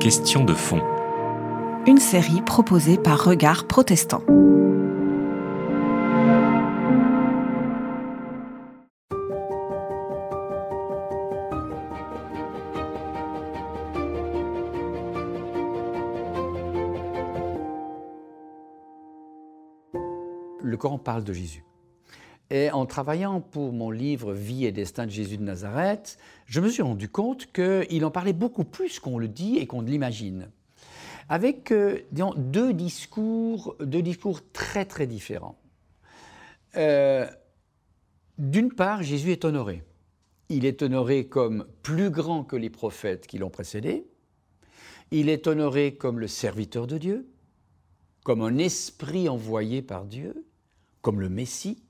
Question de fond. Une série proposée par Regard Protestant. Le Coran parle de Jésus. Et en travaillant pour mon livre Vie et destin de Jésus de Nazareth, je me suis rendu compte qu'il en parlait beaucoup plus qu'on le dit et qu'on l'imagine. Avec euh, deux, discours, deux discours très très différents. Euh, D'une part, Jésus est honoré. Il est honoré comme plus grand que les prophètes qui l'ont précédé. Il est honoré comme le serviteur de Dieu, comme un esprit envoyé par Dieu, comme le Messie.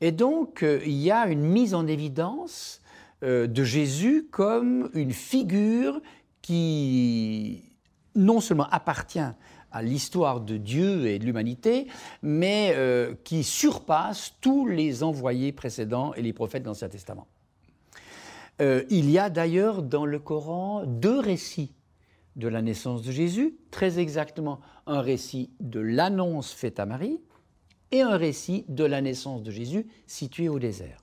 Et donc, euh, il y a une mise en évidence euh, de Jésus comme une figure qui non seulement appartient à l'histoire de Dieu et de l'humanité, mais euh, qui surpasse tous les envoyés précédents et les prophètes de l'Ancien Testament. il y a d'ailleurs dans le Coran deux récits de la naissance de Jésus, très exactement un récit de l'annonce faite à Marie et un récit de la naissance de Jésus situé au désert.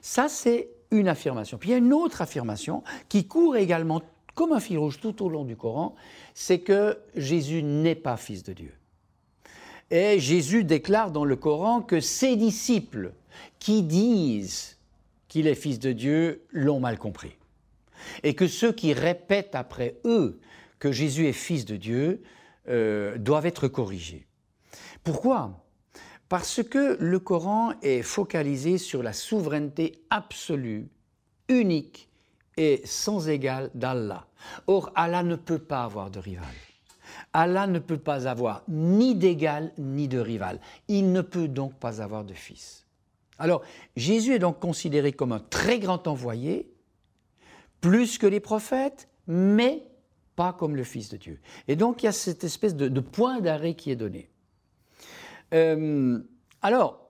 Ça, c'est une affirmation. Puis il y a une autre affirmation qui court également comme un fil rouge tout au long du Coran, c'est que Jésus n'est pas fils de Dieu. Et Jésus déclare dans le Coran que ses disciples qui disent qu'il est fils de Dieu l'ont mal compris. Et que ceux qui répètent après eux que Jésus est fils de Dieu euh, doivent être corrigés. Pourquoi? Parce que le Coran est focalisé sur la souveraineté absolue, unique et sans égale d'Allah. Or, Allah ne peut pas avoir de rival. Allah ne peut pas avoir ni d'égal ni de rival. Il ne peut donc pas avoir de fils. Alors, Jésus est donc considéré comme un très grand envoyé, plus que les prophètes, mais pas comme le Fils de Dieu. Et donc, il y a cette espèce de, de point d'arrêt qui est donné. Euh, alors,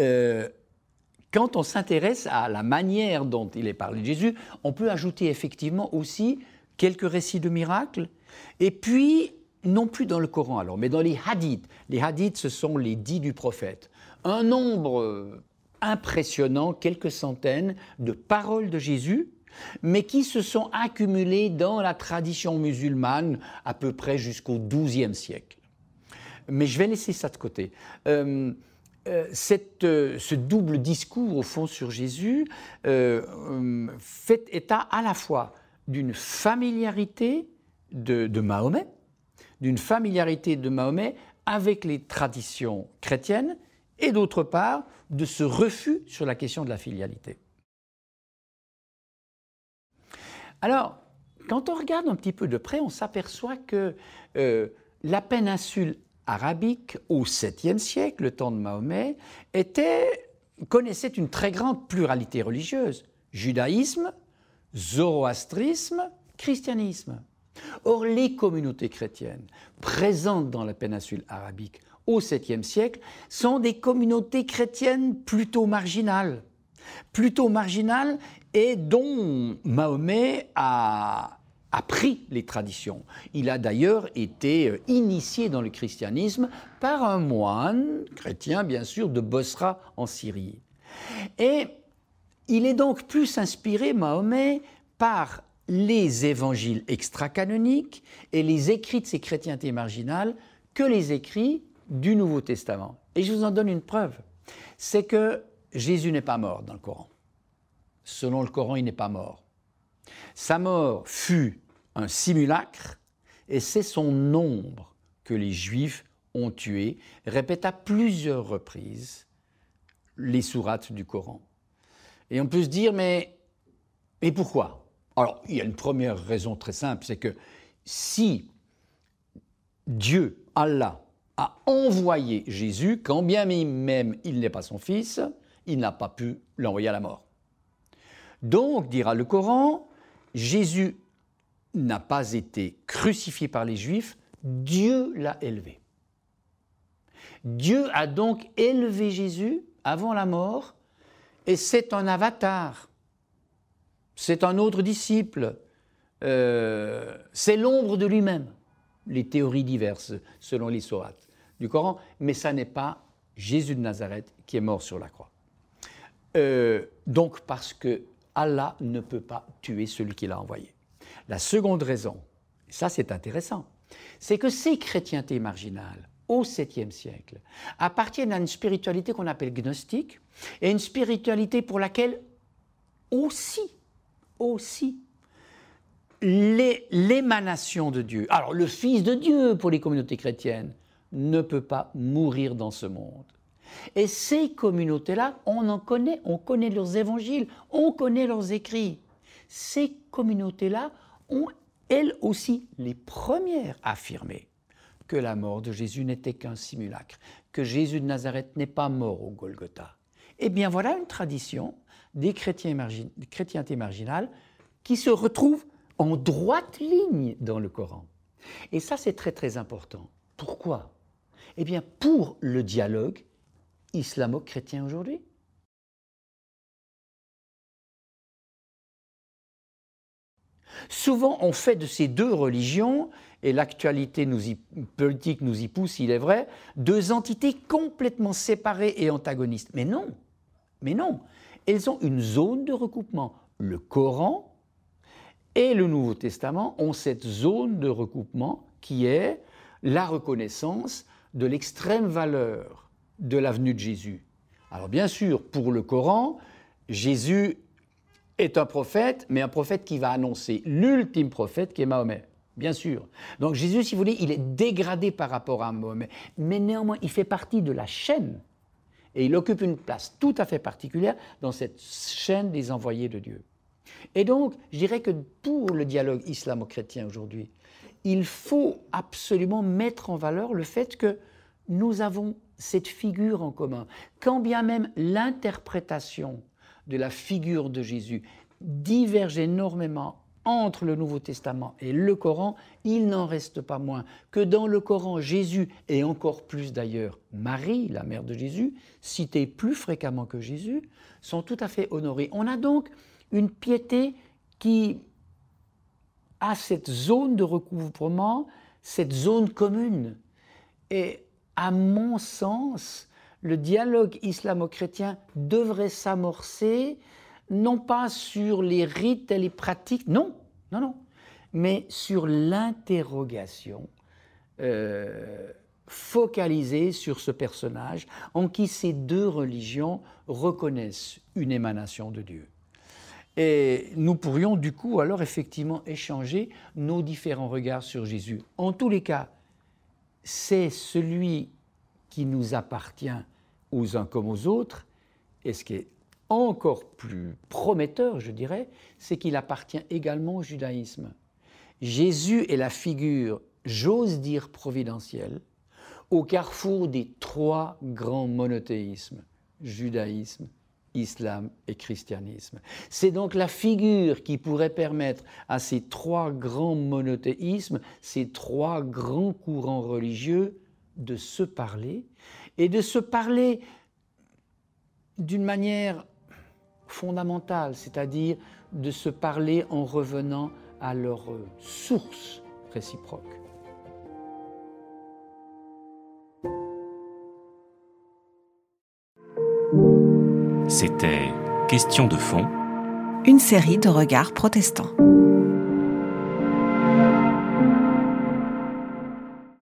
euh, quand on s'intéresse à la manière dont il est parlé de Jésus, on peut ajouter effectivement aussi quelques récits de miracles, et puis, non plus dans le Coran alors, mais dans les hadiths. Les hadiths, ce sont les dits du prophète. Un nombre impressionnant, quelques centaines, de paroles de Jésus, mais qui se sont accumulées dans la tradition musulmane à peu près jusqu'au XIIe siècle. Mais je vais laisser ça de côté. Euh, euh, euh, ce double discours, au fond, sur Jésus, fait état à la fois d'une familiarité de, de Mahomet, d'une familiarité de Mahomet avec les traditions chrétiennes, et d'autre part, de ce refus sur la question de la filialité. Alors, quand on regarde un petit peu de près, on s'aperçoit que la péninsule arabique au 7e siècle, le temps de Mahomet, connaissait une très grande pluralité religieuse. Judaïsme, zoroastrisme, christianisme. Or, les communautés chrétiennes présentes dans la péninsule arabique au 7e siècle sont des communautés chrétiennes plutôt marginales. Plutôt marginales et dont Mahomet a a pris les traditions. Il a d'ailleurs été euh, initié dans le christianisme par un moine chrétien, bien sûr, de Bosra en Syrie. Et il est donc plus inspiré, Mahomet, par les évangiles extra-canoniques et les écrits de ces chrétientés marginales que les écrits du Nouveau Testament. Et je vous en donne une preuve. C'est que Jésus n'est pas mort dans le Coran. Selon le Coran, il n'est pas mort. Sa mort fut un simulacre et c'est son nombre que les Juifs ont tué, répète à plusieurs reprises les sourates du Coran. Et on peut se dire, mais, mais pourquoi? Alors, il y a une première raison très simple, c'est que si Dieu, Allah, a envoyé Jésus, quand bien même il n'est pas son fils, il n'a pas pu l'envoyer à la mort. Donc, dira le Coran, Jésus n'a pas été crucifié par les Juifs, Dieu l'a élevé. Dieu a donc élevé Jésus avant la mort, et c'est un avatar. c'est un autre disciple, euh, c'est l'ombre de lui-même. Les théories diverses selon les sourates du Coran, mais ça n'est pas Jésus de Nazareth qui est mort sur la croix. Euh, donc parce que Allah ne peut pas tuer celui qu'il a envoyé. La seconde raison, et ça c'est intéressant, c'est que ces chrétientés marginales au 7e siècle appartiennent à une spiritualité qu'on appelle gnostique et une spiritualité pour laquelle aussi, aussi, l'émanation de Dieu, alors le Fils de Dieu pour les communautés chrétiennes, ne peut pas mourir dans ce monde. Et ces communautés-là, on en connaît, on connaît leurs évangiles, on connaît leurs écrits. Ces communautés-là ont elles aussi les premières affirmé que la mort de Jésus n'était qu'un simulacre, que Jésus de Nazareth n'est pas mort au Golgotha. Eh bien voilà une tradition des, chrétiens des chrétientés marginales qui se retrouve en droite ligne dans le Coran. Et ça c'est très très important. Pourquoi? Eh bien pour le dialogue islamo-chrétien aujourd'hui. Souvent, on fait de ces deux religions, et l'actualité politique nous y pousse, il est vrai, deux entités complètement séparées et antagonistes. Mais non, mais non. Elles ont une zone de recoupement. Le Coran et le Nouveau Testament ont cette zone de recoupement qui est la reconnaissance de l'extrême valeur de la venue de Jésus. Alors bien sûr, pour le Coran, Jésus est un prophète, mais un prophète qui va annoncer l'ultime prophète qui est Mahomet. Bien sûr. Donc Jésus, si vous voulez, il est dégradé par rapport à Mahomet. Mais néanmoins, il fait partie de la chaîne. Et il occupe une place tout à fait particulière dans cette chaîne des envoyés de Dieu. Et donc, je dirais que pour le dialogue islamo-chrétien aujourd'hui, il faut absolument mettre en valeur le fait que nous avons cette figure en commun. Quand bien même l'interprétation de la figure de Jésus diverge énormément entre le Nouveau Testament et le Coran, il n'en reste pas moins que dans le Coran, Jésus, et encore plus d'ailleurs Marie, la mère de Jésus, citée plus fréquemment que Jésus, sont tout à fait honorés. On a donc une piété qui a cette zone de recouvrement, cette zone commune. Et à mon sens, le dialogue islamo-chrétien devrait s'amorcer non pas sur les rites et les pratiques, non, non, non, mais sur l'interrogation euh, focalisée sur ce personnage en qui ces deux religions reconnaissent une émanation de Dieu. Et nous pourrions du coup alors effectivement échanger nos différents regards sur Jésus. En tous les cas, c'est celui qui nous appartient aux uns comme aux autres. Et ce qui est encore plus prometteur, je dirais, c'est qu'il appartient également au judaïsme. Jésus est la figure, j'ose dire providentielle, au carrefour des trois grands monothéismes, judaïsme, islam et christianisme. C'est donc la figure qui pourrait permettre à ces trois grands monothéismes, ces trois grands courants religieux, de se parler et de se parler d'une manière fondamentale, c'est-à-dire de se parler en revenant à leur source réciproque. C'était Question de fond. Une série de regards protestants.